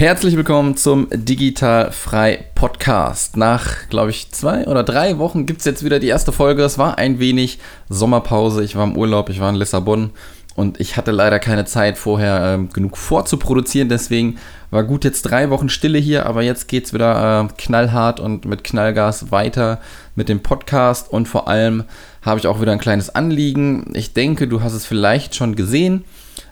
Herzlich willkommen zum Digital Frei Podcast. Nach, glaube ich, zwei oder drei Wochen gibt es jetzt wieder die erste Folge. Es war ein wenig Sommerpause. Ich war im Urlaub, ich war in Lissabon und ich hatte leider keine Zeit vorher äh, genug vorzuproduzieren. Deswegen war gut jetzt drei Wochen Stille hier, aber jetzt geht es wieder äh, knallhart und mit Knallgas weiter mit dem Podcast und vor allem habe ich auch wieder ein kleines Anliegen. Ich denke, du hast es vielleicht schon gesehen.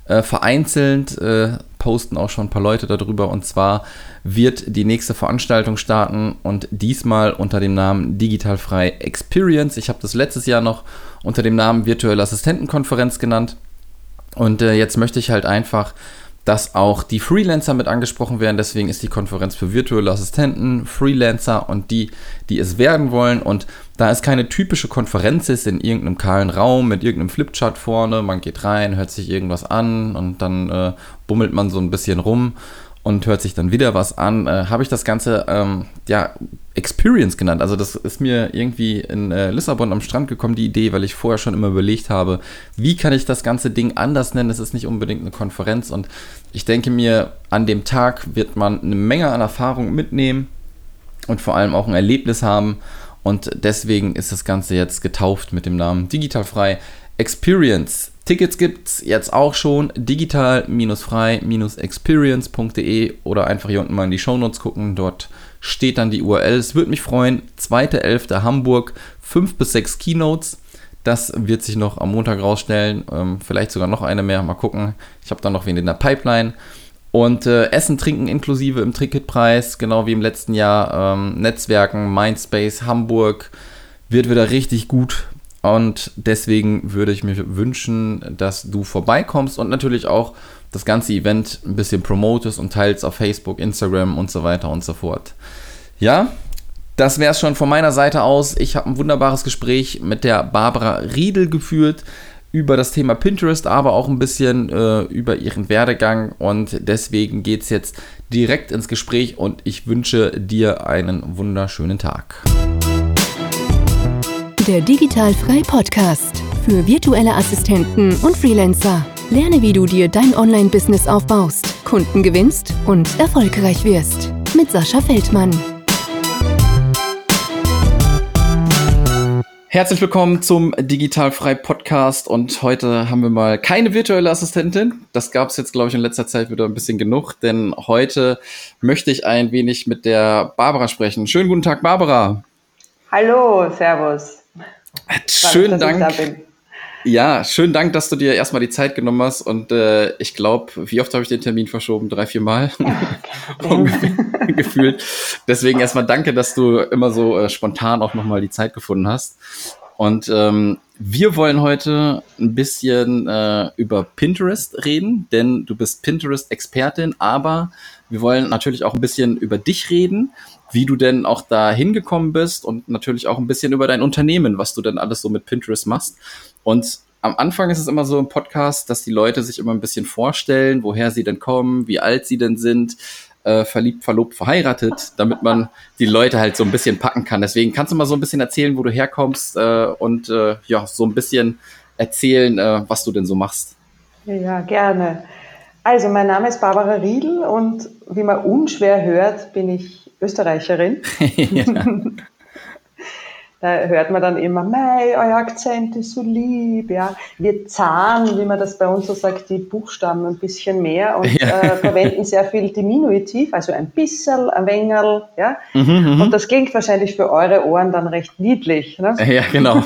Äh, vereinzelt äh, posten auch schon ein paar Leute darüber und zwar wird die nächste Veranstaltung starten und diesmal unter dem Namen Digitalfrei Experience. Ich habe das letztes Jahr noch unter dem Namen Virtuelle Assistentenkonferenz genannt und äh, jetzt möchte ich halt einfach dass auch die Freelancer mit angesprochen werden. Deswegen ist die Konferenz für virtuelle Assistenten, Freelancer und die, die es werden wollen. Und da es keine typische Konferenz ist in irgendeinem kahlen Raum mit irgendeinem Flipchart vorne, man geht rein, hört sich irgendwas an und dann äh, bummelt man so ein bisschen rum und hört sich dann wieder was an, äh, habe ich das Ganze ähm, ja Experience genannt. Also das ist mir irgendwie in äh, Lissabon am Strand gekommen, die Idee, weil ich vorher schon immer überlegt habe, wie kann ich das ganze Ding anders nennen? Es ist nicht unbedingt eine Konferenz und ich denke mir, an dem Tag wird man eine Menge an Erfahrung mitnehmen und vor allem auch ein Erlebnis haben. Und deswegen ist das Ganze jetzt getauft mit dem Namen Digitalfrei Experience. Tickets gibt es jetzt auch schon digital-frei-experience.de oder einfach hier unten mal in die Shownotes gucken. Dort steht dann die URL. Es würde mich freuen. 2.11. Hamburg, 5 bis 6 Keynotes. Das wird sich noch am Montag rausstellen. Ähm, vielleicht sogar noch eine mehr. Mal gucken. Ich habe dann noch wen in der Pipeline. Und äh, Essen, Trinken inklusive im Ticketpreis, genau wie im letzten Jahr. Ähm, Netzwerken, Mindspace, Hamburg wird wieder richtig gut. Und deswegen würde ich mir wünschen, dass du vorbeikommst und natürlich auch das ganze Event ein bisschen promotest und teilst auf Facebook, Instagram und so weiter und so fort. Ja, das wäre es schon von meiner Seite aus. Ich habe ein wunderbares Gespräch mit der Barbara Riedel geführt über das Thema Pinterest, aber auch ein bisschen äh, über ihren Werdegang. Und deswegen geht es jetzt direkt ins Gespräch und ich wünsche dir einen wunderschönen Tag. Der Digital Frei Podcast für virtuelle Assistenten und Freelancer. Lerne, wie du dir dein Online-Business aufbaust, Kunden gewinnst und erfolgreich wirst. Mit Sascha Feldmann. Herzlich willkommen zum Digitalfrei Podcast und heute haben wir mal keine virtuelle Assistentin. Das gab es jetzt, glaube ich, in letzter Zeit wieder ein bisschen genug, denn heute möchte ich ein wenig mit der Barbara sprechen. Schönen guten Tag, Barbara. Hallo, Servus. Schönen Dank. Ja, schönen Dank, dass du dir erstmal die Zeit genommen hast. Und äh, ich glaube, wie oft habe ich den Termin verschoben? Drei, vier Mal gefühlt. Deswegen erstmal danke, dass du immer so äh, spontan auch nochmal die Zeit gefunden hast. Und ähm, wir wollen heute ein bisschen äh, über Pinterest reden, denn du bist Pinterest-Expertin, aber wir wollen natürlich auch ein bisschen über dich reden, wie du denn auch da hingekommen bist und natürlich auch ein bisschen über dein Unternehmen, was du denn alles so mit Pinterest machst. Und am Anfang ist es immer so im Podcast, dass die Leute sich immer ein bisschen vorstellen, woher sie denn kommen, wie alt sie denn sind, äh, verliebt, verlobt, verheiratet, damit man die Leute halt so ein bisschen packen kann. Deswegen kannst du mal so ein bisschen erzählen, wo du herkommst äh, und äh, ja, so ein bisschen erzählen, äh, was du denn so machst. Ja, gerne. Also, mein Name ist Barbara Riedl und wie man unschwer hört, bin ich Österreicherin. Da hört man dann immer, mei, euer Akzent ist so lieb, ja. Wir zahlen, wie man das bei uns so sagt, die Buchstaben ein bisschen mehr und ja. äh, verwenden sehr viel Diminutiv, also ein bisschen, ein Wengerl, ja. Mhm, mhm, und das klingt wahrscheinlich für eure Ohren dann recht niedlich. Ne? Ja, genau.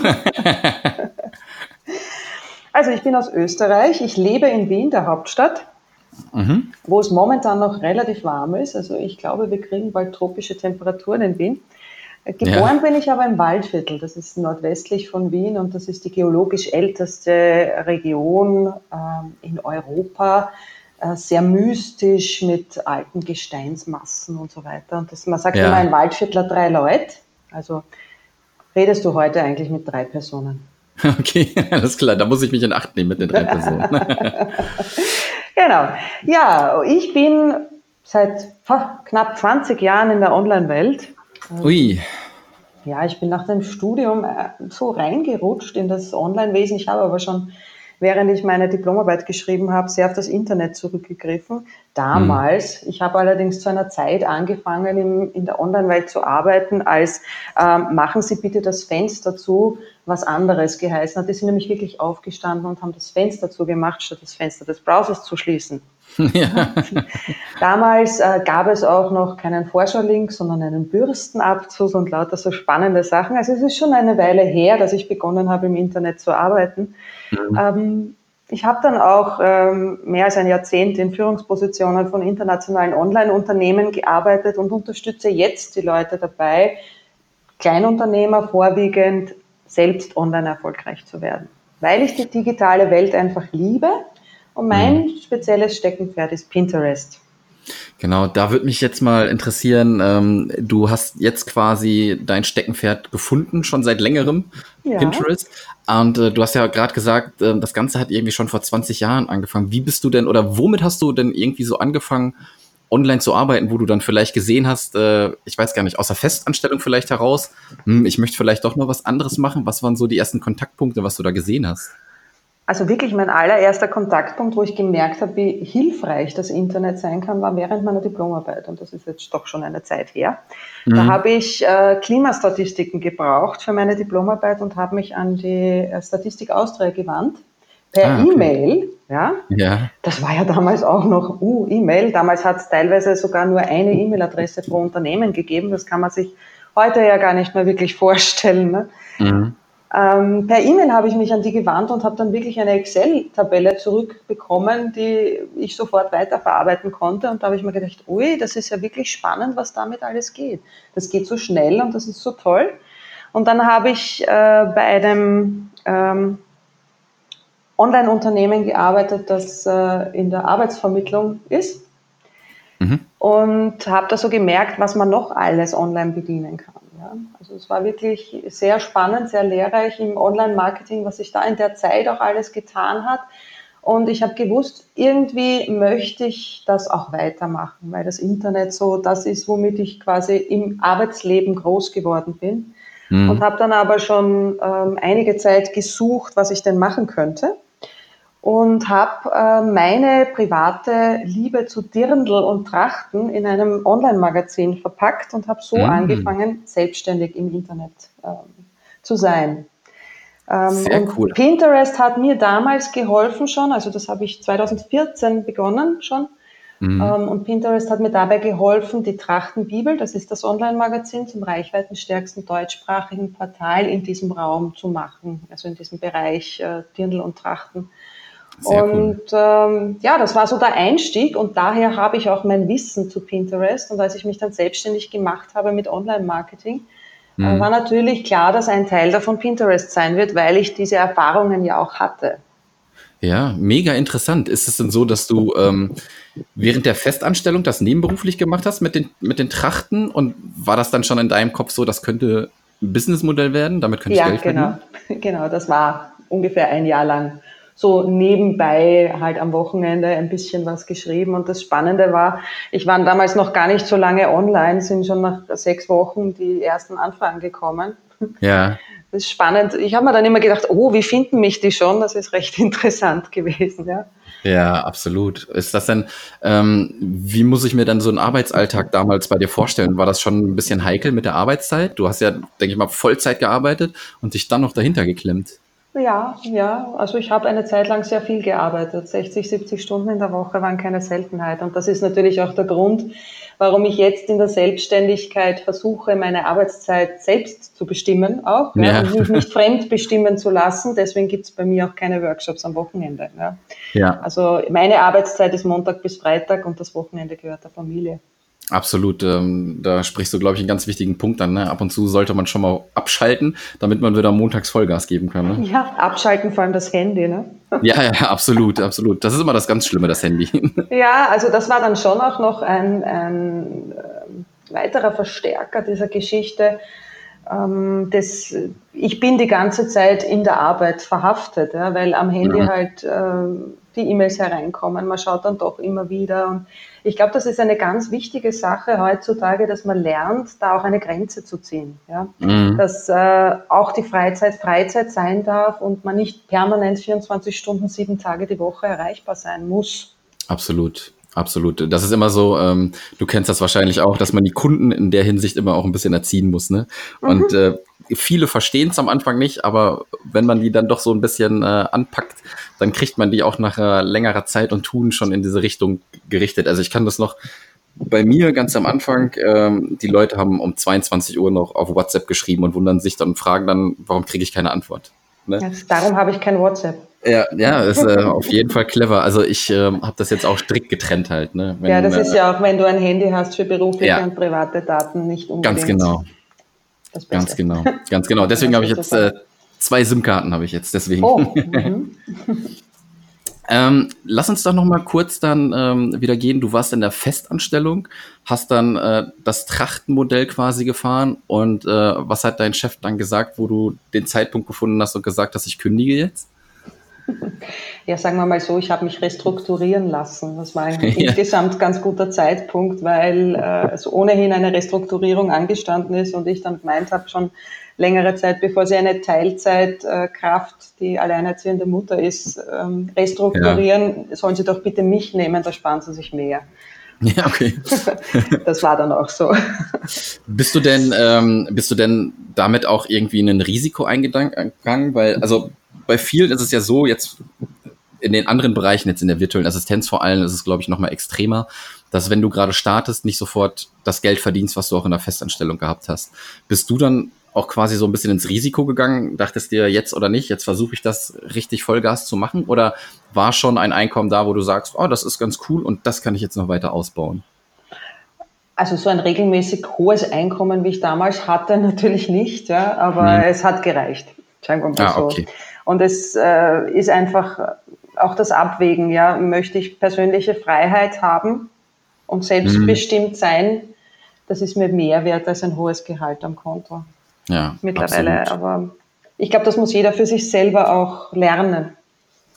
also ich bin aus Österreich, ich lebe in Wien, der Hauptstadt. Mhm. wo es momentan noch relativ warm ist. Also ich glaube, wir kriegen bald tropische Temperaturen in Wien. Geboren ja. bin ich aber im Waldviertel, das ist nordwestlich von Wien und das ist die geologisch älteste Region ähm, in Europa, äh, sehr mystisch mit alten Gesteinsmassen und so weiter. Und das, man sagt ja. immer ein Waldviertler drei Leute, also redest du heute eigentlich mit drei Personen. Okay, alles klar, da muss ich mich in Acht nehmen mit den drei Personen. genau, ja, ich bin seit knapp 20 Jahren in der Online-Welt Ui. Ja, ich bin nach dem Studium äh, so reingerutscht in das Online-Wesen. Ich habe aber schon während ich meine Diplomarbeit geschrieben habe, sehr auf das Internet zurückgegriffen. Damals, mhm. ich habe allerdings zu einer Zeit angefangen, in, in der Online-Welt zu arbeiten, als ähm, machen Sie bitte das Fenster zu, was anderes geheißen hat. Die sind nämlich wirklich aufgestanden und haben das Fenster zugemacht, statt das Fenster des Browsers zu schließen. Ja. Damals äh, gab es auch noch keinen Vorschau-Link, sondern einen Bürstenabzug und lauter so spannende Sachen. Also es ist schon eine Weile her, dass ich begonnen habe, im Internet zu arbeiten. Mhm. Ähm, ich habe dann auch ähm, mehr als ein Jahrzehnt in Führungspositionen von internationalen Online-Unternehmen gearbeitet und unterstütze jetzt die Leute dabei, Kleinunternehmer vorwiegend selbst online erfolgreich zu werden. Weil ich die digitale Welt einfach liebe und mein mhm. spezielles Steckenpferd ist Pinterest. Genau, da würde mich jetzt mal interessieren, ähm, du hast jetzt quasi dein Steckenpferd gefunden, schon seit längerem, ja. Pinterest. Und äh, du hast ja gerade gesagt, äh, das Ganze hat irgendwie schon vor 20 Jahren angefangen. Wie bist du denn oder womit hast du denn irgendwie so angefangen, online zu arbeiten, wo du dann vielleicht gesehen hast, äh, ich weiß gar nicht, aus der Festanstellung vielleicht heraus, hm, ich möchte vielleicht doch noch was anderes machen. Was waren so die ersten Kontaktpunkte, was du da gesehen hast? Also wirklich mein allererster Kontaktpunkt, wo ich gemerkt habe, wie hilfreich das Internet sein kann, war während meiner Diplomarbeit. Und das ist jetzt doch schon eine Zeit her. Mhm. Da habe ich äh, Klimastatistiken gebraucht für meine Diplomarbeit und habe mich an die äh, Statistik Austria gewandt per ah, okay. E-Mail. Ja? ja. Das war ja damals auch noch uh, E-Mail. Damals hat es teilweise sogar nur eine E-Mail-Adresse pro Unternehmen gegeben. Das kann man sich heute ja gar nicht mehr wirklich vorstellen. Ne? Mhm. Ähm, per E-Mail habe ich mich an die gewandt und habe dann wirklich eine Excel-Tabelle zurückbekommen, die ich sofort weiterverarbeiten konnte. Und da habe ich mir gedacht, ui, das ist ja wirklich spannend, was damit alles geht. Das geht so schnell und das ist so toll. Und dann habe ich äh, bei einem ähm, Online-Unternehmen gearbeitet, das äh, in der Arbeitsvermittlung ist. Mhm. Und habe da so gemerkt, was man noch alles online bedienen kann. Ja. Also es war wirklich sehr spannend, sehr lehrreich im Online-Marketing, was sich da in der Zeit auch alles getan hat. Und ich habe gewusst, irgendwie möchte ich das auch weitermachen, weil das Internet so das ist, womit ich quasi im Arbeitsleben groß geworden bin. Mhm. Und habe dann aber schon ähm, einige Zeit gesucht, was ich denn machen könnte und habe äh, meine private Liebe zu Dirndl und Trachten in einem Online-Magazin verpackt und habe so mm. angefangen, selbstständig im Internet ähm, zu sein. Ähm, Sehr cool. Pinterest hat mir damals geholfen schon, also das habe ich 2014 begonnen schon. Mm. Ähm, und Pinterest hat mir dabei geholfen, die Trachtenbibel, das ist das Online-Magazin zum reichweitenstärksten deutschsprachigen Portal in diesem Raum zu machen, also in diesem Bereich äh, Dirndl und Trachten. Sehr und cool. ähm, ja, das war so der Einstieg und daher habe ich auch mein Wissen zu Pinterest. Und als ich mich dann selbstständig gemacht habe mit Online-Marketing, äh, mhm. war natürlich klar, dass ein Teil davon Pinterest sein wird, weil ich diese Erfahrungen ja auch hatte. Ja, mega interessant. Ist es denn so, dass du ähm, während der Festanstellung das nebenberuflich gemacht hast mit den, mit den Trachten und war das dann schon in deinem Kopf so, das könnte ein Businessmodell werden? Damit könnte ich ja, Geld genau. verdienen? Genau, das war ungefähr ein Jahr lang so nebenbei halt am Wochenende ein bisschen was geschrieben. Und das Spannende war, ich war damals noch gar nicht so lange online, sind schon nach sechs Wochen die ersten Anfragen gekommen. Ja. Das ist spannend. Ich habe mir dann immer gedacht, oh, wie finden mich die schon? Das ist recht interessant gewesen, ja. Ja, absolut. Ist das denn, ähm, wie muss ich mir dann so einen Arbeitsalltag damals bei dir vorstellen? War das schon ein bisschen heikel mit der Arbeitszeit? Du hast ja, denke ich mal, Vollzeit gearbeitet und dich dann noch dahinter geklemmt. Ja, ja. Also ich habe eine Zeit lang sehr viel gearbeitet. 60, 70 Stunden in der Woche waren keine Seltenheit. Und das ist natürlich auch der Grund, warum ich jetzt in der Selbstständigkeit versuche, meine Arbeitszeit selbst zu bestimmen auch ja. Ja, und mich nicht fremd bestimmen zu lassen. Deswegen gibt es bei mir auch keine Workshops am Wochenende. Ja. ja. Also meine Arbeitszeit ist Montag bis Freitag und das Wochenende gehört der Familie. Absolut, ähm, da sprichst du, glaube ich, einen ganz wichtigen Punkt an. Ne? Ab und zu sollte man schon mal abschalten, damit man wieder montags Vollgas geben kann. Ne? Ja, abschalten, vor allem das Handy. Ne? Ja, ja, absolut, absolut. Das ist immer das ganz Schlimme, das Handy. Ja, also das war dann schon auch noch ein, ein äh, weiterer Verstärker dieser Geschichte. Ähm, das, ich bin die ganze Zeit in der Arbeit verhaftet, ja, weil am Handy ja. halt äh, die E-Mails hereinkommen. Man schaut dann doch immer wieder. Und ich glaube, das ist eine ganz wichtige Sache heutzutage, dass man lernt, da auch eine Grenze zu ziehen. Ja? Mhm. Dass äh, auch die Freizeit Freizeit sein darf und man nicht permanent 24 Stunden, sieben Tage die Woche erreichbar sein muss. Absolut. Absolut. Das ist immer so, ähm, du kennst das wahrscheinlich auch, dass man die Kunden in der Hinsicht immer auch ein bisschen erziehen muss. Ne? Mhm. Und äh, viele verstehen es am Anfang nicht, aber wenn man die dann doch so ein bisschen äh, anpackt, dann kriegt man die auch nach äh, längerer Zeit und Tun schon in diese Richtung gerichtet. Also ich kann das noch bei mir ganz am Anfang, ähm, die Leute haben um 22 Uhr noch auf WhatsApp geschrieben und wundern sich dann und fragen dann, warum kriege ich keine Antwort? Ne? Ja, darum habe ich kein WhatsApp. Ja, ja, ist äh, auf jeden Fall clever. Also ich äh, habe das jetzt auch strikt getrennt halt. Ne? Wenn, ja, das ist ja auch, wenn du ein Handy hast für berufliche ja, und private Daten nicht unbedingt. Ganz genau. Ganz genau, ganz genau. Deswegen habe ich jetzt äh, zwei SIM-Karten habe ich jetzt. Deswegen. Oh, mhm. ähm, lass uns doch noch mal kurz dann ähm, wieder gehen. Du warst in der Festanstellung, hast dann äh, das Trachtenmodell quasi gefahren und äh, was hat dein Chef dann gesagt, wo du den Zeitpunkt gefunden hast und gesagt hast, ich kündige jetzt? Ja, sagen wir mal so, ich habe mich restrukturieren lassen. Das war ein ja. insgesamt ganz guter Zeitpunkt, weil äh, es ohnehin eine Restrukturierung angestanden ist und ich dann gemeint habe, schon längere Zeit, bevor sie eine Teilzeitkraft, äh, die alleinerziehende Mutter ist, ähm, restrukturieren, ja. sollen sie doch bitte mich nehmen, da sparen sie sich mehr. Ja, okay. das war dann auch so. Bist du denn, ähm, bist du denn damit auch irgendwie in ein Risiko eingegangen? Weil, also bei vielen ist es ja so, jetzt in den anderen Bereichen, jetzt in der virtuellen Assistenz vor allem, ist es, glaube ich, nochmal extremer, dass wenn du gerade startest, nicht sofort das Geld verdienst, was du auch in der Festanstellung gehabt hast. Bist du dann auch quasi so ein bisschen ins Risiko gegangen? Dachtest dir jetzt oder nicht, jetzt versuche ich das richtig Vollgas zu machen? Oder war schon ein Einkommen da, wo du sagst, oh, das ist ganz cool und das kann ich jetzt noch weiter ausbauen? Also so ein regelmäßig hohes Einkommen, wie ich damals hatte, natürlich nicht, ja, aber hm. es hat gereicht. Sagen wir mal ah, so. Okay. Und es äh, ist einfach auch das Abwägen, ja, möchte ich persönliche Freiheit haben und selbstbestimmt mhm. sein, das ist mir mehr wert als ein hohes Gehalt am Konto. Ja, mittlerweile. Absolut. Aber ich glaube, das muss jeder für sich selber auch lernen.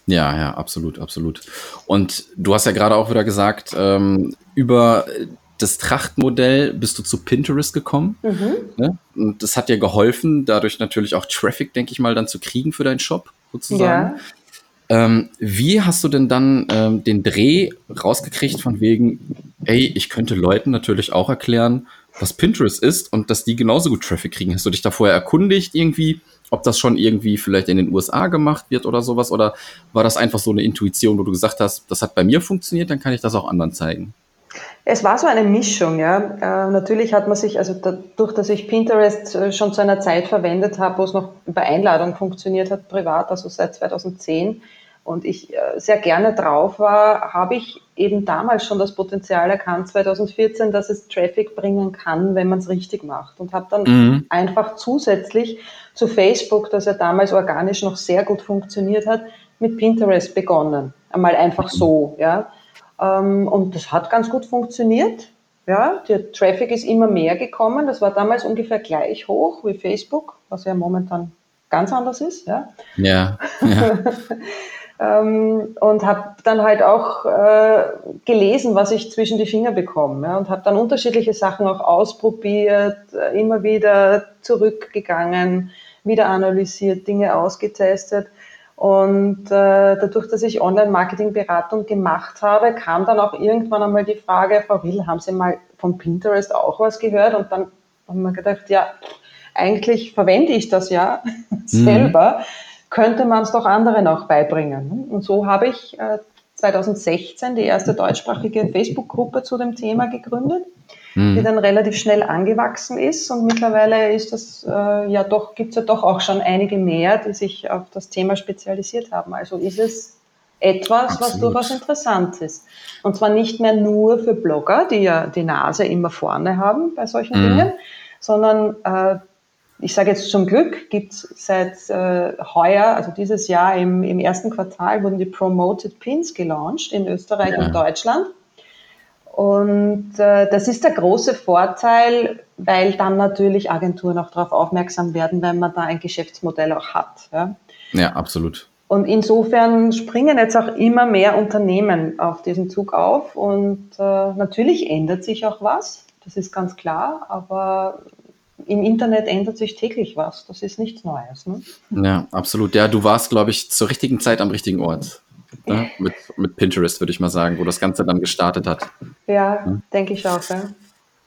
Ja, ja, absolut, absolut. Und du hast ja gerade auch wieder gesagt, ähm, über das Trachtmodell bist du zu Pinterest gekommen. Mhm. Ne? Und das hat dir geholfen, dadurch natürlich auch Traffic, denke ich mal, dann zu kriegen für deinen Shop sozusagen. Ja. Ähm, wie hast du denn dann ähm, den Dreh rausgekriegt von wegen, ey, ich könnte Leuten natürlich auch erklären, was Pinterest ist und dass die genauso gut Traffic kriegen? Hast du dich da vorher erkundigt irgendwie, ob das schon irgendwie vielleicht in den USA gemacht wird oder sowas? Oder war das einfach so eine Intuition, wo du gesagt hast, das hat bei mir funktioniert, dann kann ich das auch anderen zeigen? Es war so eine Mischung, ja. Äh, natürlich hat man sich, also dadurch, dass ich Pinterest äh, schon zu einer Zeit verwendet habe, wo es noch über Einladung funktioniert hat, privat, also seit 2010, und ich äh, sehr gerne drauf war, habe ich eben damals schon das Potenzial erkannt, 2014, dass es Traffic bringen kann, wenn man es richtig macht. Und habe dann mhm. einfach zusätzlich zu Facebook, das ja damals organisch noch sehr gut funktioniert hat, mit Pinterest begonnen. Einmal einfach so, ja. Ähm, und das hat ganz gut funktioniert. Ja, der Traffic ist immer mehr gekommen. Das war damals ungefähr gleich hoch wie Facebook, was ja momentan ganz anders ist. Ja. ja, ja. ähm, und habe dann halt auch äh, gelesen, was ich zwischen die Finger bekomme. Ja, und habe dann unterschiedliche Sachen auch ausprobiert, äh, immer wieder zurückgegangen, wieder analysiert, Dinge ausgetestet. Und äh, dadurch, dass ich Online-Marketing-Beratung gemacht habe, kam dann auch irgendwann einmal die Frage, Frau Will, haben Sie mal von Pinterest auch was gehört? Und dann haben wir gedacht, ja, eigentlich verwende ich das ja mhm. selber, könnte man es doch anderen auch beibringen. Und so habe ich äh, 2016 die erste deutschsprachige Facebook-Gruppe zu dem Thema gegründet mhm. die dann relativ schnell angewachsen ist. Und mittlerweile ist das äh, ja doch, gibt es ja doch auch schon einige mehr, die sich auf das Thema spezialisiert haben. Also ist es etwas, Absolut. was durchaus interessant ist. Und zwar nicht mehr nur für Blogger, die ja die Nase immer vorne haben bei solchen mhm. Dingen, sondern äh, ich sage jetzt zum Glück, gibt es seit äh, heuer, also dieses Jahr im, im ersten Quartal, wurden die Promoted Pins gelauncht in Österreich ja. und Deutschland. Und äh, das ist der große Vorteil, weil dann natürlich Agenturen auch darauf aufmerksam werden, wenn man da ein Geschäftsmodell auch hat. Ja, ja absolut. Und insofern springen jetzt auch immer mehr Unternehmen auf diesen Zug auf. Und äh, natürlich ändert sich auch was, das ist ganz klar, aber im Internet ändert sich täglich was. Das ist nichts Neues. Ne? Ja, absolut. Ja, du warst, glaube ich, zur richtigen Zeit am richtigen Ort. Ne? Mit, mit Pinterest, würde ich mal sagen, wo das Ganze dann gestartet hat. Ja, ja. denke ich auch. Ja.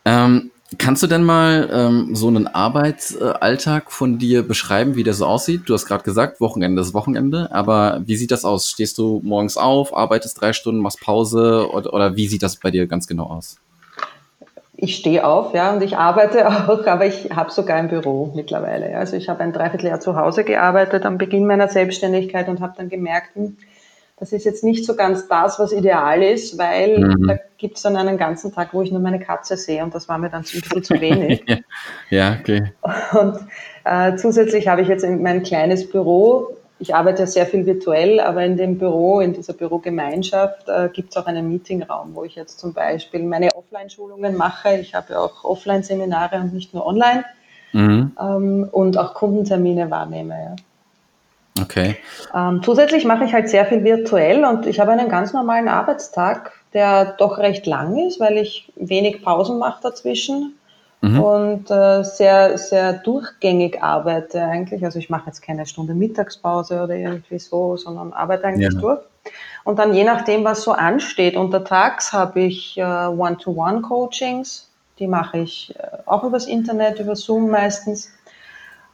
Ähm, kannst du denn mal ähm, so einen Arbeitsalltag von dir beschreiben, wie der so aussieht? Du hast gerade gesagt, Wochenende ist Wochenende, aber wie sieht das aus? Stehst du morgens auf, arbeitest drei Stunden, machst Pause oder, oder wie sieht das bei dir ganz genau aus? ich stehe auf, ja, und ich arbeite auch, aber ich habe sogar ein Büro mittlerweile. Also ich habe ein Dreivierteljahr zu Hause gearbeitet am Beginn meiner Selbstständigkeit und habe dann gemerkt, hm, das ist jetzt nicht so ganz das, was ideal ist, weil mhm. da gibt es dann einen ganzen Tag, wo ich nur meine Katze sehe und das war mir dann ein bisschen zu wenig. ja, okay. Und äh, zusätzlich habe ich jetzt mein kleines Büro ich arbeite sehr viel virtuell, aber in dem Büro, in dieser Bürogemeinschaft äh, gibt es auch einen Meetingraum, wo ich jetzt zum Beispiel meine Offline-Schulungen mache. Ich habe ja auch Offline-Seminare und nicht nur online mhm. ähm, und auch Kundentermine wahrnehme. Ja. Okay. Ähm, zusätzlich mache ich halt sehr viel virtuell und ich habe einen ganz normalen Arbeitstag, der doch recht lang ist, weil ich wenig Pausen mache dazwischen mhm. und äh, sehr, sehr durchgängig arbeite eigentlich. Also ich mache jetzt keine Stunde Mittagspause oder irgendwie so, sondern arbeite eigentlich ja. durch. Und dann je nachdem, was so ansteht, untertags habe ich äh, One-to-One-Coachings, die mache ich äh, auch übers Internet, über Zoom meistens.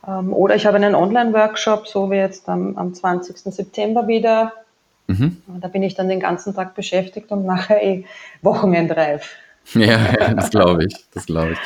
Ähm, oder ich habe einen Online-Workshop, so wie jetzt am, am 20. September wieder. Mhm. Da bin ich dann den ganzen Tag beschäftigt und mache eh Wochenendreif. Ja, das glaube ich, das glaube ich.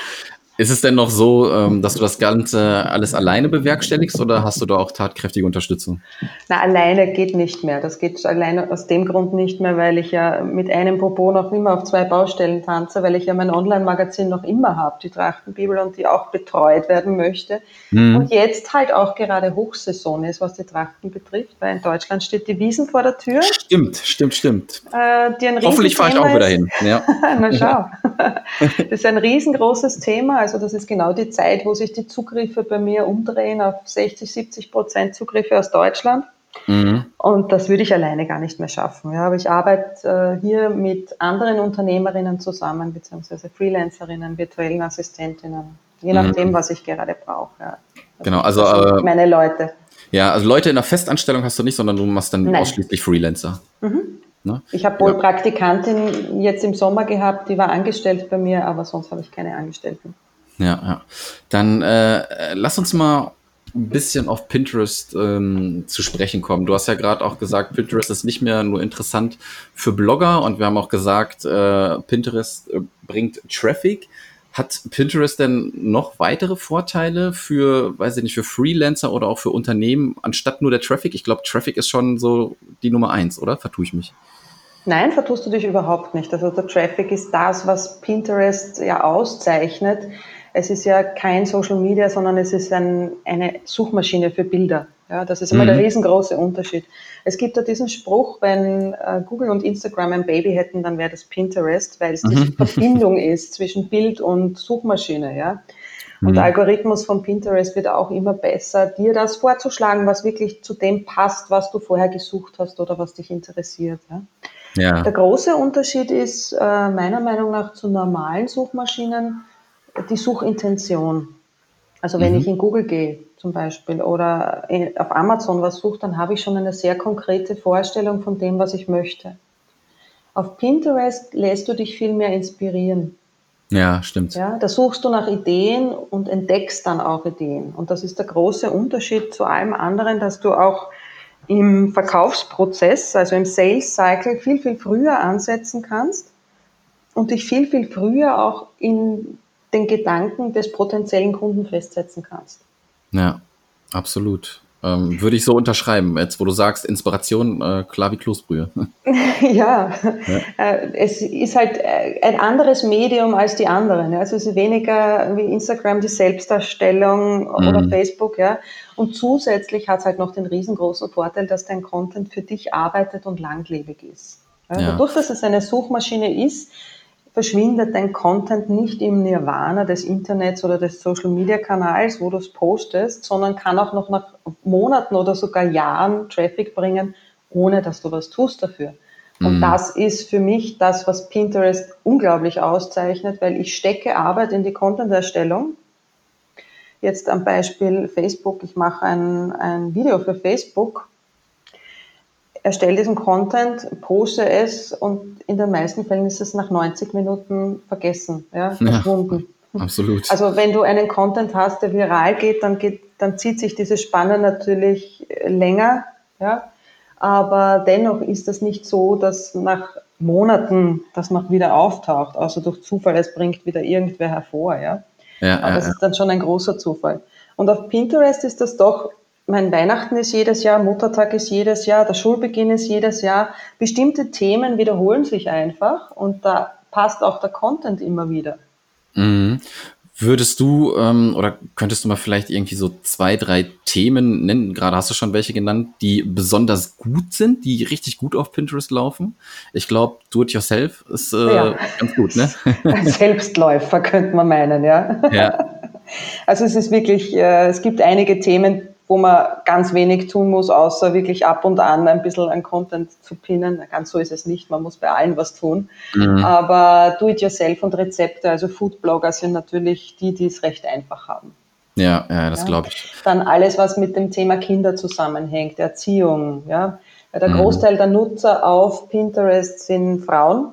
Ist es denn noch so, ähm, dass du das Ganze alles alleine bewerkstelligst oder hast du da auch tatkräftige Unterstützung? Na, alleine geht nicht mehr. Das geht alleine aus dem Grund nicht mehr, weil ich ja mit einem Popo noch immer auf zwei Baustellen tanze, weil ich ja mein Online-Magazin noch immer habe, die Trachtenbibel, und die auch betreut werden möchte. Mhm. Und jetzt halt auch gerade Hochsaison ist, was die Trachten betrifft, weil in Deutschland steht die Wiesen vor der Tür. Stimmt, stimmt, stimmt. Äh, Hoffentlich fahre ich auch wieder hin. Ja. Na schau. das ist ein riesengroßes Thema. Also das ist genau die Zeit, wo sich die Zugriffe bei mir umdrehen auf 60, 70 Prozent Zugriffe aus Deutschland. Mhm. Und das würde ich alleine gar nicht mehr schaffen. Ja, aber ich arbeite äh, hier mit anderen Unternehmerinnen zusammen, beziehungsweise Freelancerinnen, virtuellen Assistentinnen, je nachdem, mhm. was ich gerade brauche. Ja. Also genau, also äh, meine Leute. Ja, also Leute in der Festanstellung hast du nicht, sondern du machst dann Nein. ausschließlich Freelancer. Mhm. Ne? Ich habe wohl ja. Praktikantin jetzt im Sommer gehabt, die war angestellt bei mir, aber sonst habe ich keine Angestellten. Ja, ja. Dann äh, lass uns mal ein bisschen auf Pinterest ähm, zu sprechen kommen. Du hast ja gerade auch gesagt, Pinterest ist nicht mehr nur interessant für Blogger und wir haben auch gesagt, äh, Pinterest äh, bringt Traffic. Hat Pinterest denn noch weitere Vorteile für, weiß ich nicht, für Freelancer oder auch für Unternehmen anstatt nur der Traffic? Ich glaube, Traffic ist schon so die Nummer eins, oder? Vertue ich mich? Nein, vertust du dich überhaupt nicht. Also der Traffic ist das, was Pinterest ja auszeichnet es ist ja kein Social Media, sondern es ist ein, eine Suchmaschine für Bilder. Ja, das ist immer mhm. der riesengroße Unterschied. Es gibt da diesen Spruch, wenn äh, Google und Instagram ein Baby hätten, dann wäre das Pinterest, weil es diese mhm. Verbindung ist zwischen Bild und Suchmaschine. Ja? Und mhm. der Algorithmus von Pinterest wird auch immer besser, dir das vorzuschlagen, was wirklich zu dem passt, was du vorher gesucht hast oder was dich interessiert. Ja? Ja. Der große Unterschied ist äh, meiner Meinung nach zu normalen Suchmaschinen, die Suchintention. Also wenn mhm. ich in Google gehe zum Beispiel oder auf Amazon was suche, dann habe ich schon eine sehr konkrete Vorstellung von dem, was ich möchte. Auf Pinterest lässt du dich viel mehr inspirieren. Ja, stimmt. Ja, da suchst du nach Ideen und entdeckst dann auch Ideen. Und das ist der große Unterschied zu allem anderen, dass du auch im Verkaufsprozess, also im Sales Cycle, viel, viel früher ansetzen kannst und dich viel, viel früher auch in den Gedanken des potenziellen Kunden festsetzen kannst. Ja, absolut. Ähm, würde ich so unterschreiben, jetzt wo du sagst, Inspiration, äh, klar wie Kloßbrühe. ja, ja. Äh, es ist halt äh, ein anderes Medium als die anderen. Ja. Also es ist weniger wie Instagram die Selbstdarstellung mhm. oder Facebook. Ja. Und zusätzlich hat es halt noch den riesengroßen Vorteil, dass dein Content für dich arbeitet und langlebig ist. Ja. Ja. Dadurch, dass es eine Suchmaschine ist, verschwindet dein Content nicht im Nirvana des Internets oder des Social Media Kanals, wo du es postest, sondern kann auch noch nach Monaten oder sogar Jahren Traffic bringen, ohne dass du was tust dafür. Und mhm. das ist für mich das, was Pinterest unglaublich auszeichnet, weil ich stecke Arbeit in die Content-Erstellung. Jetzt am Beispiel Facebook, ich mache ein, ein Video für Facebook erstelle diesen Content, poste es und in den meisten Fällen ist es nach 90 Minuten vergessen, ja, verschwunden. Ja, absolut. Also wenn du einen Content hast, der viral geht, dann geht, dann zieht sich diese Spanne natürlich länger, ja. Aber dennoch ist das nicht so, dass nach Monaten das noch wieder auftaucht, außer durch Zufall, es bringt wieder irgendwer hervor, ja. ja Aber ja, das ist dann schon ein großer Zufall. Und auf Pinterest ist das doch mein Weihnachten ist jedes Jahr, Muttertag ist jedes Jahr, der Schulbeginn ist jedes Jahr. Bestimmte Themen wiederholen sich einfach und da passt auch der Content immer wieder. Mhm. Würdest du ähm, oder könntest du mal vielleicht irgendwie so zwei, drei Themen nennen, gerade hast du schon welche genannt, die besonders gut sind, die richtig gut auf Pinterest laufen? Ich glaube, Do-it-yourself ist äh, ja. ganz gut, ne? Selbstläufer könnte man meinen, ja. ja. Also es ist wirklich, äh, es gibt einige Themen, wo man ganz wenig tun muss, außer wirklich ab und an ein bisschen an Content zu pinnen. Ganz so ist es nicht, man muss bei allen was tun. Mhm. Aber Do-it-yourself und Rezepte, also Foodblogger sind natürlich die, die es recht einfach haben. Ja, ja, das ja. glaube ich. Dann alles, was mit dem Thema Kinder zusammenhängt, Erziehung. Ja. Der mhm. Großteil der Nutzer auf Pinterest sind Frauen.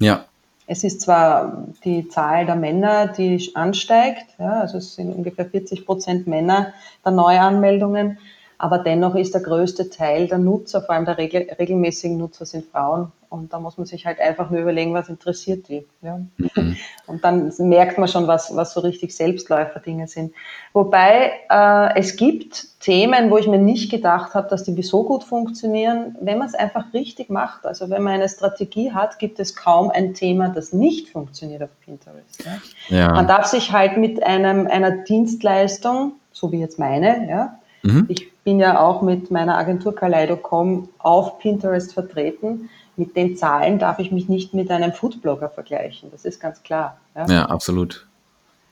Ja. Es ist zwar die Zahl der Männer, die ansteigt, ja, also es sind ungefähr 40 Prozent Männer der Neuanmeldungen, aber dennoch ist der größte Teil der Nutzer, vor allem der regel regelmäßigen Nutzer, sind Frauen. Und da muss man sich halt einfach nur überlegen, was interessiert die. Ja? Mhm. Und dann merkt man schon, was, was so richtig Selbstläufer-Dinge sind. Wobei äh, es gibt Themen, wo ich mir nicht gedacht habe, dass die so gut funktionieren, wenn man es einfach richtig macht. Also wenn man eine Strategie hat, gibt es kaum ein Thema, das nicht funktioniert auf Pinterest. Ja? Ja. Man darf sich halt mit einem, einer Dienstleistung, so wie jetzt meine, ja, mhm. ich bin ja auch mit meiner Agentur Kaleido.com auf Pinterest vertreten mit den Zahlen darf ich mich nicht mit einem Foodblogger vergleichen. Das ist ganz klar. Ja, ja absolut.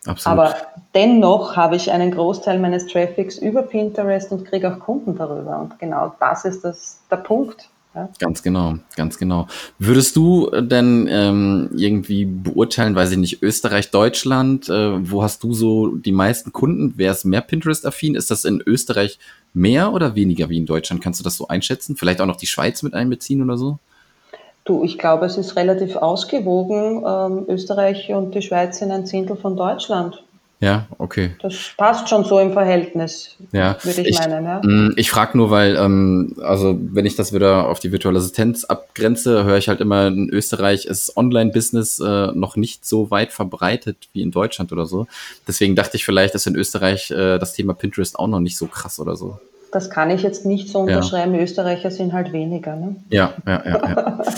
absolut. Aber dennoch habe ich einen Großteil meines Traffics über Pinterest und kriege auch Kunden darüber. Und genau das ist das, der Punkt. Ja? Ganz genau, ganz genau. Würdest du denn ähm, irgendwie beurteilen, weiß ich nicht, Österreich, Deutschland, äh, wo hast du so die meisten Kunden? Wer ist mehr Pinterest-affin? Ist das in Österreich mehr oder weniger wie in Deutschland? Kannst du das so einschätzen? Vielleicht auch noch die Schweiz mit einbeziehen oder so? Du, ich glaube, es ist relativ ausgewogen. Ähm, Österreich und die Schweiz sind ein Zehntel von Deutschland. Ja, okay. Das passt schon so im Verhältnis, ja, würde ich, ich meinen. Ja? Ich frage nur, weil, ähm, also wenn ich das wieder auf die virtuelle Assistenz abgrenze, höre ich halt immer, in Österreich ist Online-Business äh, noch nicht so weit verbreitet wie in Deutschland oder so. Deswegen dachte ich vielleicht, dass in Österreich äh, das Thema Pinterest auch noch nicht so krass oder so. Das kann ich jetzt nicht so unterschreiben. Ja. Österreicher sind halt weniger. Ne? Ja, ja, ja. ja.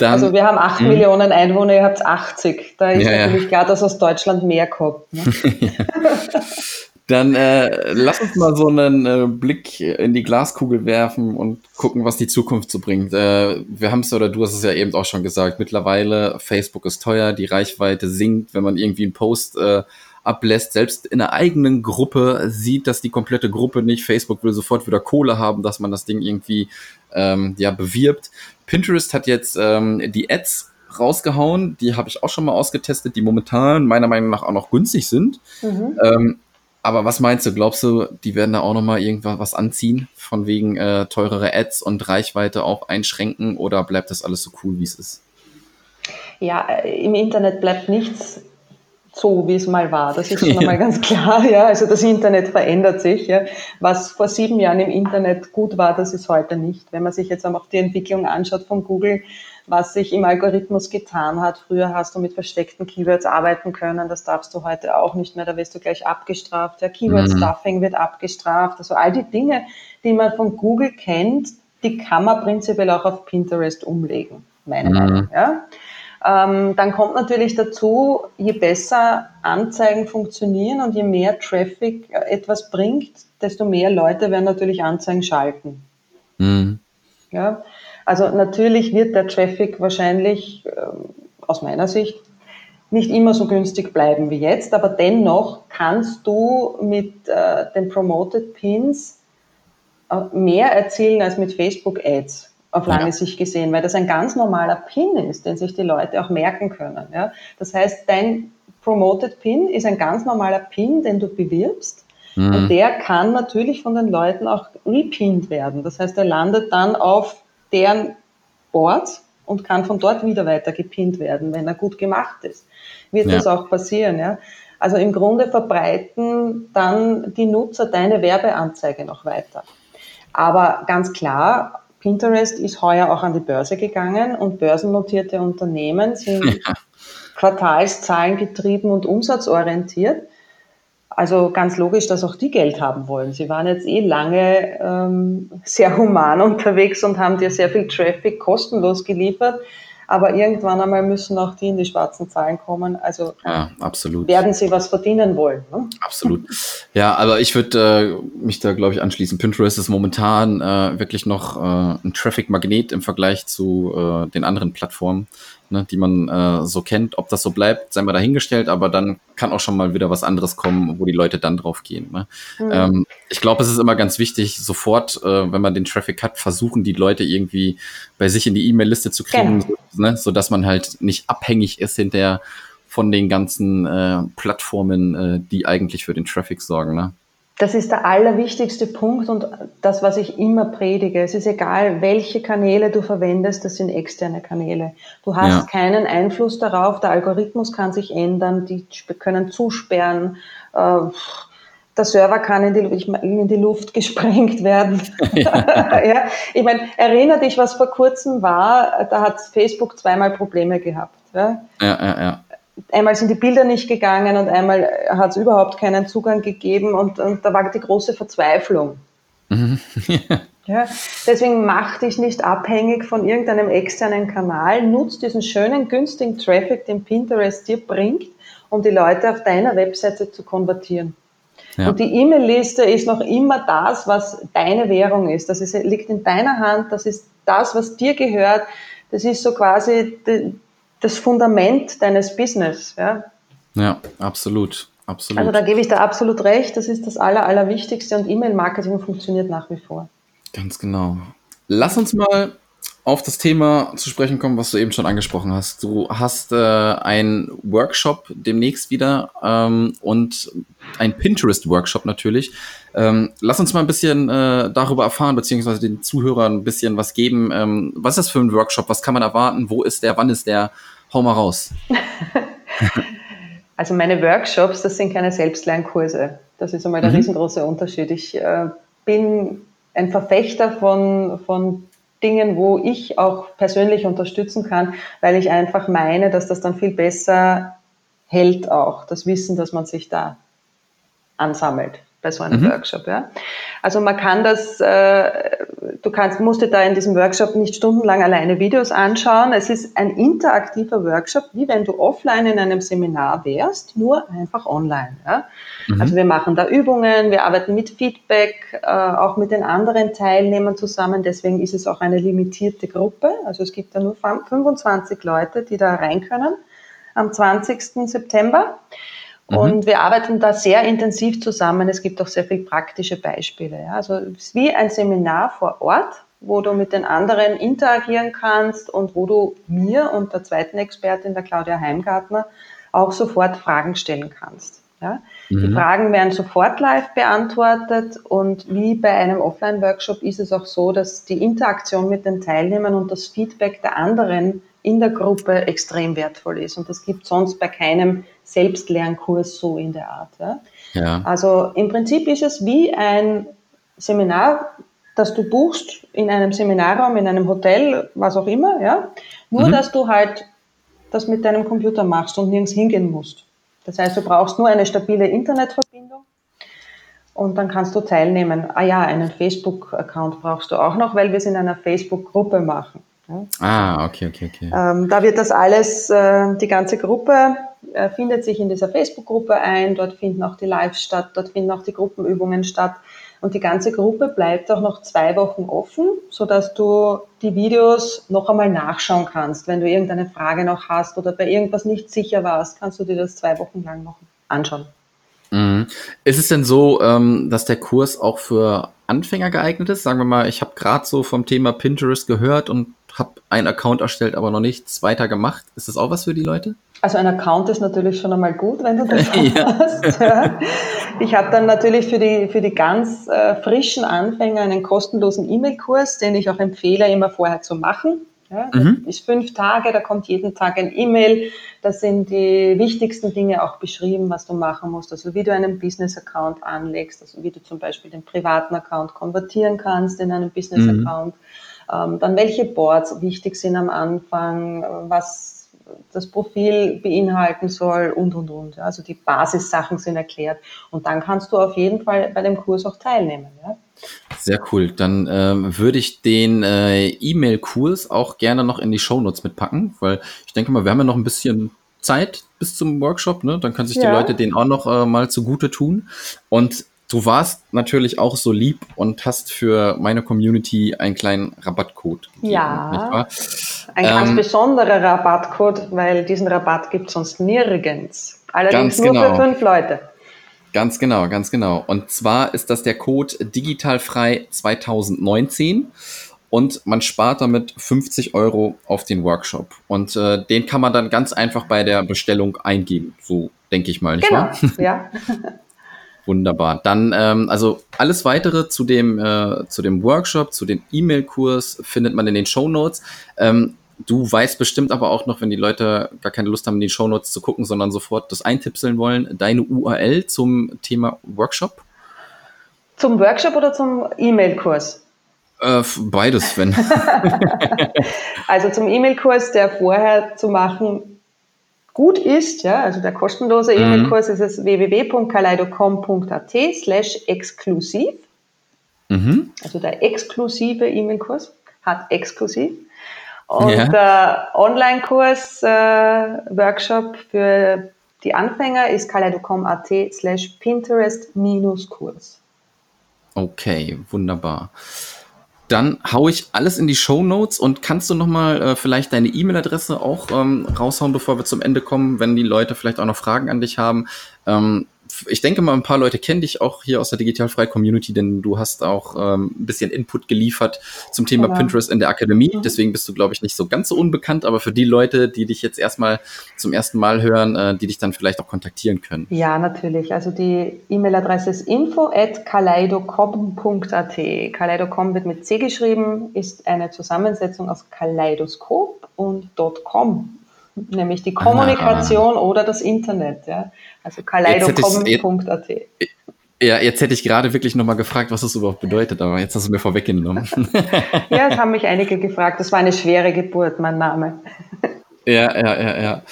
Dann, also wir haben 8 mh. Millionen Einwohner, ihr habt 80. Da ist ja, natürlich ja. klar, dass aus Deutschland mehr kommt. Ne? Dann äh, lass uns mal so einen äh, Blick in die Glaskugel werfen und gucken, was die Zukunft so bringt. Äh, wir haben es oder du hast es ja eben auch schon gesagt. Mittlerweile Facebook ist teuer, die Reichweite sinkt, wenn man irgendwie einen Post äh, ablässt, selbst in der eigenen Gruppe sieht, dass die komplette Gruppe nicht. Facebook will sofort wieder Kohle haben, dass man das Ding irgendwie ähm, ja bewirbt. Pinterest hat jetzt ähm, die Ads rausgehauen, die habe ich auch schon mal ausgetestet, die momentan meiner Meinung nach auch noch günstig sind. Mhm. Ähm, aber was meinst du? Glaubst du, die werden da auch noch mal irgendwas was anziehen, von wegen äh, teurere Ads und Reichweite auch einschränken, oder bleibt das alles so cool, wie es ist? Ja, äh, im Internet bleibt nichts so, wie es mal war. Das ist schon einmal ganz klar. Ja, also das Internet verändert sich. Ja. Was vor sieben Jahren im Internet gut war, das ist heute nicht. Wenn man sich jetzt auch die Entwicklung anschaut von Google, was sich im Algorithmus getan hat. Früher hast du mit versteckten Keywords arbeiten können. Das darfst du heute auch nicht mehr. Da wirst du gleich abgestraft. Ja, Keyword mhm. Stuffing wird abgestraft. Also all die Dinge, die man von Google kennt, die kann man prinzipiell auch auf Pinterest umlegen. Meine mhm. Meinung. Ja. Ähm, dann kommt natürlich dazu, je besser Anzeigen funktionieren und je mehr Traffic äh, etwas bringt, desto mehr Leute werden natürlich Anzeigen schalten. Mhm. Ja, also natürlich wird der Traffic wahrscheinlich äh, aus meiner Sicht nicht immer so günstig bleiben wie jetzt, aber dennoch kannst du mit äh, den Promoted Pins äh, mehr erzielen als mit Facebook Ads auf lange ja. Sicht gesehen, weil das ein ganz normaler Pin ist, den sich die Leute auch merken können. Ja? Das heißt, dein Promoted Pin ist ein ganz normaler Pin, den du bewirbst. Mhm. Und der kann natürlich von den Leuten auch repinned werden. Das heißt, er landet dann auf deren Board und kann von dort wieder weiter gepinnt werden, wenn er gut gemacht ist. Wird ja. das auch passieren, ja? Also im Grunde verbreiten dann die Nutzer deine Werbeanzeige noch weiter. Aber ganz klar, Pinterest ist heuer auch an die Börse gegangen und börsennotierte Unternehmen sind ja. Quartalszahlen getrieben und umsatzorientiert. Also ganz logisch, dass auch die Geld haben wollen. Sie waren jetzt eh lange ähm, sehr human unterwegs und haben dir sehr viel Traffic kostenlos geliefert aber irgendwann einmal müssen auch die in die schwarzen Zahlen kommen. Also ja, absolut. werden sie was verdienen wollen. Ne? Absolut. Ja, aber ich würde äh, mich da, glaube ich, anschließen. Pinterest ist momentan äh, wirklich noch äh, ein Traffic-Magnet im Vergleich zu äh, den anderen Plattformen ne, die man äh, so kennt. Ob das so bleibt, sei mal dahingestellt, aber dann kann auch schon mal wieder was anderes kommen, wo die Leute dann drauf gehen. Ne? Mhm. Ähm, ich glaube, es ist immer ganz wichtig, sofort, äh, wenn man den Traffic hat, versuchen die Leute irgendwie bei sich in die E-Mail-Liste zu kriegen, genau. so, ne, sodass man halt nicht abhängig ist hinterher von den ganzen äh, Plattformen, äh, die eigentlich für den Traffic sorgen. Ne? Das ist der allerwichtigste Punkt und das, was ich immer predige. Es ist egal, welche Kanäle du verwendest, das sind externe Kanäle. Du hast ja. keinen Einfluss darauf, der Algorithmus kann sich ändern, die können zusperren, äh, der Server kann in die, in die Luft gesprengt werden. Ja. ja. Ich meine, erinnere dich, was vor kurzem war, da hat Facebook zweimal Probleme gehabt. Ja, ja, ja. ja einmal sind die Bilder nicht gegangen und einmal hat es überhaupt keinen Zugang gegeben und, und da war die große Verzweiflung. Mhm. ja, deswegen mach dich nicht abhängig von irgendeinem externen Kanal, nutz diesen schönen, günstigen Traffic, den Pinterest dir bringt, um die Leute auf deiner Webseite zu konvertieren. Ja. Und die E-Mail-Liste ist noch immer das, was deine Währung ist. Das ist, liegt in deiner Hand, das ist das, was dir gehört. Das ist so quasi das Fundament deines Business. Ja, ja absolut. Absolut. Also da gebe ich da absolut recht. Das ist das Aller, Allerwichtigste und E-Mail-Marketing funktioniert nach wie vor. Ganz genau. Lass uns mal auf das Thema zu sprechen kommen, was du eben schon angesprochen hast. Du hast äh, einen Workshop demnächst wieder ähm, und ein Pinterest-Workshop natürlich. Ähm, lass uns mal ein bisschen äh, darüber erfahren, beziehungsweise den Zuhörern ein bisschen was geben. Ähm, was ist das für ein Workshop? Was kann man erwarten? Wo ist der? Wann ist der? Hau mal raus. also meine Workshops, das sind keine Selbstlernkurse. Das ist einmal der mhm. riesengroße Unterschied. Ich äh, bin ein Verfechter von, von Dingen, wo ich auch persönlich unterstützen kann, weil ich einfach meine, dass das dann viel besser hält auch, das Wissen, dass man sich da ansammelt bei so einem mhm. Workshop. Ja. Also man kann das, äh, du kannst, musst dir da in diesem Workshop nicht stundenlang alleine Videos anschauen. Es ist ein interaktiver Workshop, wie wenn du offline in einem Seminar wärst, nur einfach online. Ja. Mhm. Also wir machen da Übungen, wir arbeiten mit Feedback, äh, auch mit den anderen Teilnehmern zusammen. Deswegen ist es auch eine limitierte Gruppe. Also es gibt da nur 25 Leute, die da rein können am 20. September. Mhm. Und wir arbeiten da sehr intensiv zusammen. Es gibt auch sehr viele praktische Beispiele. Ja. Also es ist wie ein Seminar vor Ort, wo du mit den anderen interagieren kannst und wo du mir und der zweiten Expertin, der Claudia Heimgartner, auch sofort Fragen stellen kannst. Ja. Mhm. Die Fragen werden sofort live beantwortet und wie bei einem Offline-Workshop ist es auch so, dass die Interaktion mit den Teilnehmern und das Feedback der anderen in der Gruppe extrem wertvoll ist. Und das gibt sonst bei keinem Selbstlernkurs so in der Art. Ja. ja. Also im Prinzip ist es wie ein Seminar, das du buchst in einem Seminarraum, in einem Hotel, was auch immer, ja. Nur, mhm. dass du halt das mit deinem Computer machst und nirgends hingehen musst. Das heißt, du brauchst nur eine stabile Internetverbindung und dann kannst du teilnehmen. Ah ja, einen Facebook-Account brauchst du auch noch, weil wir es in einer Facebook-Gruppe machen. Ah, okay, okay, okay. Ähm, da wird das alles, äh, die ganze Gruppe äh, findet sich in dieser Facebook-Gruppe ein, dort finden auch die Lives statt, dort finden auch die Gruppenübungen statt. Und die ganze Gruppe bleibt auch noch zwei Wochen offen, sodass du die Videos noch einmal nachschauen kannst. Wenn du irgendeine Frage noch hast oder bei irgendwas nicht sicher warst, kannst du dir das zwei Wochen lang noch anschauen. Mhm. Ist es denn so, ähm, dass der Kurs auch für Anfänger geeignet ist? Sagen wir mal, ich habe gerade so vom Thema Pinterest gehört und habe einen Account erstellt, aber noch nichts weiter gemacht. Ist das auch was für die Leute? Also ein Account ist natürlich schon einmal gut, wenn du das ja. hast. Ja. Ich habe dann natürlich für die, für die ganz äh, frischen Anfänger einen kostenlosen E-Mail-Kurs, den ich auch empfehle, immer vorher zu machen. Ja, mhm. ist fünf Tage, da kommt jeden Tag ein E-Mail. Da sind die wichtigsten Dinge auch beschrieben, was du machen musst. Also wie du einen Business-Account anlegst, also wie du zum Beispiel den privaten Account konvertieren kannst in einen Business-Account. Mhm. Ähm, dann welche Boards wichtig sind am Anfang, was das Profil beinhalten soll und, und, und. Also die Basissachen sind erklärt. Und dann kannst du auf jeden Fall bei dem Kurs auch teilnehmen. Ja? Sehr cool. Dann ähm, würde ich den äh, E-Mail-Kurs auch gerne noch in die Shownotes mitpacken, weil ich denke mal, wir haben ja noch ein bisschen Zeit bis zum Workshop, ne? Dann können sich ja. die Leute den auch noch äh, mal zugute tun. Und du warst natürlich auch so lieb und hast für meine Community einen kleinen Rabattcode gegeben, ja, ein ähm, ganz besonderer Rabattcode, weil diesen Rabatt gibt es sonst nirgends. Allerdings nur genau. für fünf Leute. Ganz genau, ganz genau. Und zwar ist das der Code digitalfrei 2019 und man spart damit 50 Euro auf den Workshop. Und äh, den kann man dann ganz einfach bei der Bestellung eingeben. So denke ich mal, nicht genau, wahr? Ja. Wunderbar. Dann, ähm, also alles weitere zu dem, äh, zu dem Workshop, zu dem E-Mail-Kurs findet man in den Show Notes. Ähm, Du weißt bestimmt aber auch noch, wenn die Leute gar keine Lust haben, in die Shownotes zu gucken, sondern sofort das eintipseln wollen, deine URL zum Thema Workshop? Zum Workshop oder zum E-Mail-Kurs? Äh, beides, wenn. also zum E-Mail-Kurs, der vorher zu machen gut ist, ja, also der kostenlose mhm. E-Mail-Kurs ist es www.kaleido.com.at slash exklusiv. Mhm. Also der exklusive E-Mail-Kurs hat exklusiv. Und ja. der Online-Kurs, äh, Workshop für die Anfänger ist kaleido.com.at slash Pinterest-Kurs. Okay, wunderbar. Dann haue ich alles in die Show Notes und kannst du nochmal äh, vielleicht deine E-Mail-Adresse auch ähm, raushauen, bevor wir zum Ende kommen, wenn die Leute vielleicht auch noch Fragen an dich haben. Ähm, ich denke mal, ein paar Leute kennen dich auch hier aus der digitalfrei Community, denn du hast auch ähm, ein bisschen Input geliefert zum Thema genau. Pinterest in der Akademie. Mhm. Deswegen bist du, glaube ich, nicht so ganz so unbekannt, aber für die Leute, die dich jetzt erstmal zum ersten Mal hören, äh, die dich dann vielleicht auch kontaktieren können. Ja, natürlich. Also die E-Mail-Adresse ist info at kaleidocom.at. Kaleidocom wird mit C geschrieben, ist eine Zusammensetzung aus Kaleidoskop und .com nämlich die Kommunikation ah. oder das Internet. Ja? Also kaleido.com.at. Ja, jetzt hätte ich gerade wirklich nochmal gefragt, was das überhaupt bedeutet, aber jetzt hast du mir vorweggenommen. ja, es haben mich einige gefragt. Das war eine schwere Geburt, mein Name. ja, ja, ja, ja.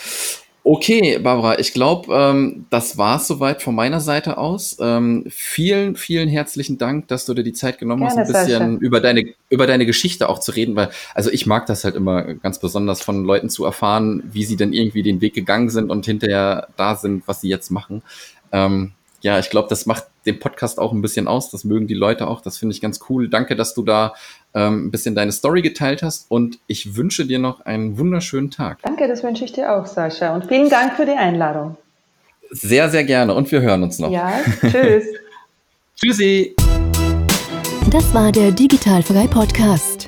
Okay, Barbara, ich glaube, ähm, das war es soweit von meiner Seite aus. Ähm, vielen, vielen herzlichen Dank, dass du dir die Zeit genommen Gerne, hast, ein bisschen über deine, über deine Geschichte auch zu reden, weil, also ich mag das halt immer ganz besonders von Leuten zu erfahren, wie sie denn irgendwie den Weg gegangen sind und hinterher da sind, was sie jetzt machen. Ähm, ja, ich glaube, das macht den Podcast auch ein bisschen aus. Das mögen die Leute auch. Das finde ich ganz cool. Danke, dass du da ähm, ein bisschen deine Story geteilt hast. Und ich wünsche dir noch einen wunderschönen Tag. Danke, das wünsche ich dir auch, Sascha. Und vielen Dank für die Einladung. Sehr, sehr gerne. Und wir hören uns noch. Ja, tschüss. Tschüssi. Das war der Digitalfrei Podcast.